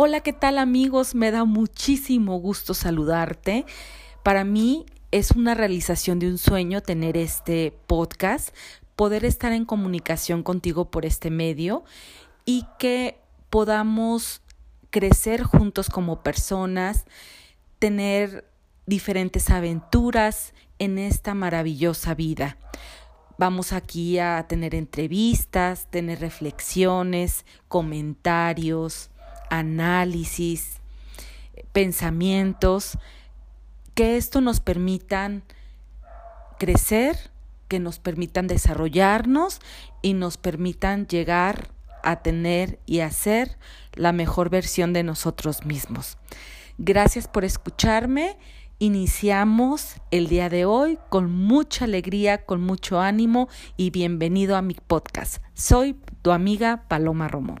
Hola, ¿qué tal amigos? Me da muchísimo gusto saludarte. Para mí es una realización de un sueño tener este podcast, poder estar en comunicación contigo por este medio y que podamos crecer juntos como personas, tener diferentes aventuras en esta maravillosa vida. Vamos aquí a tener entrevistas, tener reflexiones, comentarios, análisis, pensamientos, que esto nos permitan crecer, que nos permitan desarrollarnos y nos permitan llegar a tener y hacer la mejor versión de nosotros mismos. Gracias por escucharme. Iniciamos el día de hoy con mucha alegría, con mucho ánimo y bienvenido a mi podcast. Soy tu amiga Paloma Romón.